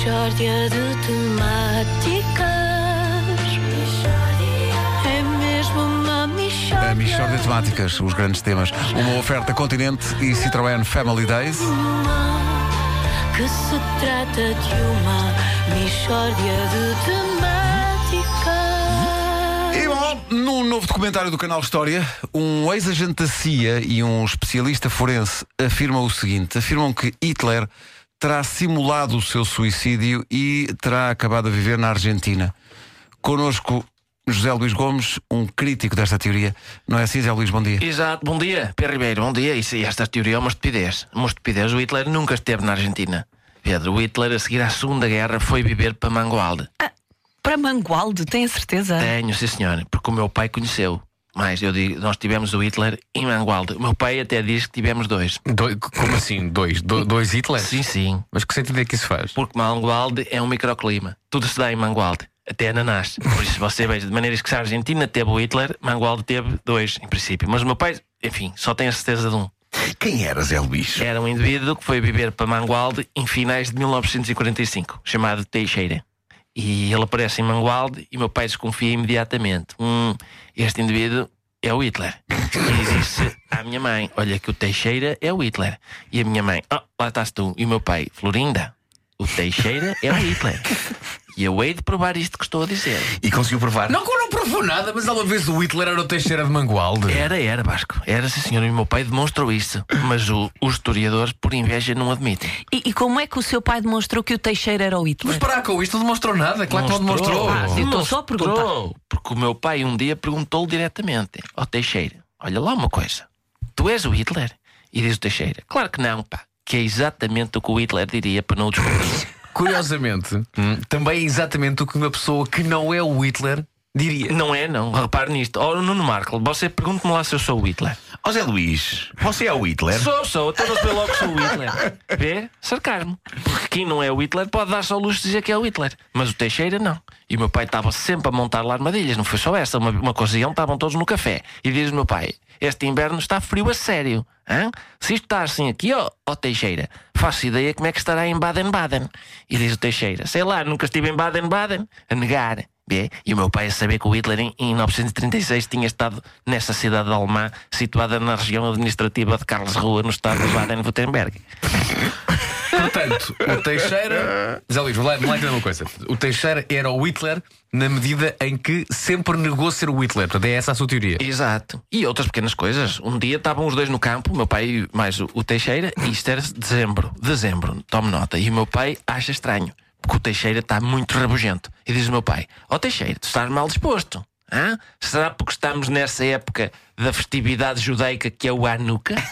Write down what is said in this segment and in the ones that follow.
Mishória de temáticas. É mesmo uma mishória. A Michórdia de Temáticas, os grandes temas. Uma oferta Continente e Citroën Family Days. Que se trata de uma mishória de temáticas. E bom, num novo documentário do canal História, um ex-agente da CIA e um especialista forense afirmam o seguinte: afirmam que Hitler terá simulado o seu suicídio e terá acabado a viver na Argentina. Conosco, José Luís Gomes, um crítico desta teoria. Não é assim, José Luís? Bom dia. Exato, bom dia, Pedro Ribeiro, bom dia. Isso, esta teoria é uma estupidez. Uma estupidez. O Hitler nunca esteve na Argentina. Pedro, o Hitler, a seguir à Segunda Guerra, foi viver para Mangualde. Para Mangualde, tem a certeza? Tenho, sim senhora, porque o meu pai conheceu. Mas eu digo, nós tivemos o Hitler em Mangualde. O meu pai até diz que tivemos dois. Doi- como assim? Dois? Do- dois Hitler? Sim, sim. Mas que sentido é que isso faz? Porque Mangualde é um microclima. Tudo se dá em Mangualde. Até ananás. Por isso você veja, de maneiras que se a Argentina teve o Hitler, Mangualde teve dois, em princípio. Mas o meu pai, enfim, só tem a certeza de um. Quem era Zé Luís? Era um indivíduo que foi viver para Mangualde em finais de 1945, chamado Teixeira. E ele aparece em Mangualde e meu pai desconfia imediatamente. Hum, este indivíduo é o Hitler. E disse à minha mãe: Olha, que o Teixeira é o Hitler. E a minha mãe: Oh, lá estás tu. E o meu pai: Florinda, o Teixeira é o Hitler. E eu hei de provar isto que estou a dizer. E conseguiu provar? Não, não provou nada, mas alguma vez o Hitler era o Teixeira de Mangualde. Era, era, Vasco. Era, sim, senhor. E o meu pai demonstrou isso. Mas o- os historiadores, por inveja, não admitem. E, e como é que o seu pai demonstrou que o Teixeira era o Mas Hitler? parar com isto, não demonstrou nada. Claro que não demonstrou. Ah, sim. estou só a perguntar. Mostrou, Porque o meu pai um dia perguntou-lhe diretamente: Ó Teixeira, olha lá uma coisa. Tu és o Hitler? E diz o Teixeira: Claro que não, pá. Que é exatamente o que o Hitler diria para não descobrir. Curiosamente, hum, também é exatamente o que uma pessoa que não é o Hitler diria. não é, não. Repare nisto. Ó Nuno Marco, você pergunte-me lá se eu sou o Hitler. Ó Zé Luís, você é o Hitler? Sou, sou. Vê logo que sou o Hitler. Vê? Sarcasmo. Quem não é o Hitler pode dar só luz de dizer que é o Hitler. Mas o Teixeira não. E o meu pai estava sempre a montar lá armadilhas. Não foi só essa. Uma, uma ocasião estavam todos no café. E diz o meu pai: Este inverno está frio a sério. Hã? Se isto está assim aqui, ó, Teixeira, faço ideia como é que estará em Baden-Baden. E diz o Teixeira: Sei lá, nunca estive em Baden-Baden. A negar. E o meu pai a saber que o Hitler em 1936 tinha estado nessa cidade alemã situada na região administrativa de Karlsruhe, no estado de Baden-Württemberg. Portanto, o Teixeira. Zé Luís, vou lá, vou lá uma coisa. O Teixeira era o Hitler na medida em que sempre negou ser o Hitler. Portanto, é essa a sua teoria. Exato. E outras pequenas coisas. Um dia estavam os dois no campo, meu pai mais o, Teixeira, e isto era dezembro. Dezembro, tome nota. E o meu pai acha estranho, porque o Teixeira está muito rabugento. E diz o meu pai: Ó Teixeira, tu estás mal disposto. Hã? Será porque estamos nessa época da festividade judaica que é o Hanukkah?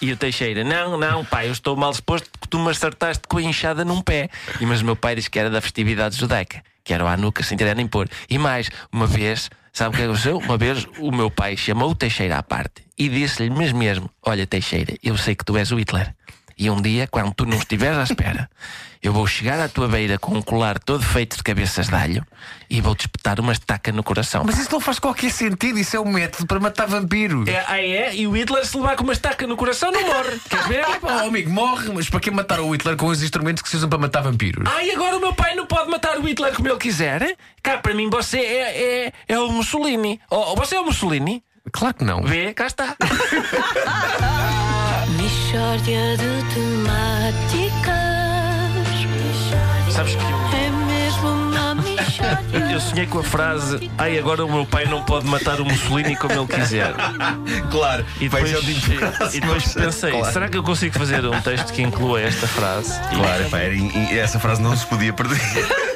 E, e o Teixeira, não, não, pai, eu estou mal disposto porque tu me acertaste com a enxada num pé. E, mas o meu pai disse que era da festividade judaica, que era o Hanukkah, sem ter nem pôr. E mais, uma vez, sabe o que aconteceu? Uma vez o meu pai chamou o Teixeira à parte e disse-lhe mesmo mesmo: Olha, Teixeira, eu sei que tu és o Hitler. E um dia, quando tu não estiveres à espera, eu vou chegar à tua beira com um colar todo feito de cabeças de alho e vou-te espetar uma estaca no coração. Mas isso não faz qualquer sentido. Isso é um método para matar vampiros. É, ah, é? E o Hitler, se levar com uma estaca no coração, não morre. Queres ver? Oh, amigo, morre, mas para que matar o Hitler com os instrumentos que se usam para matar vampiros? Ai, agora o meu pai não pode matar o Hitler como ele quiser? Cá, para mim, você é, é, é o Mussolini. Oh, você é o Mussolini? Claro que não. Vê, cá está. Mishória de temáticas. Sabes que eu, É mesmo uma mishória. eu sonhei com a frase Ai, agora o meu pai não pode matar o Mussolini como ele quiser. Claro. E depois, e depois pensei, Claro. será que eu consigo fazer um texto que inclua esta frase? Claro, pá, era- e- e essa frase não se podia perder.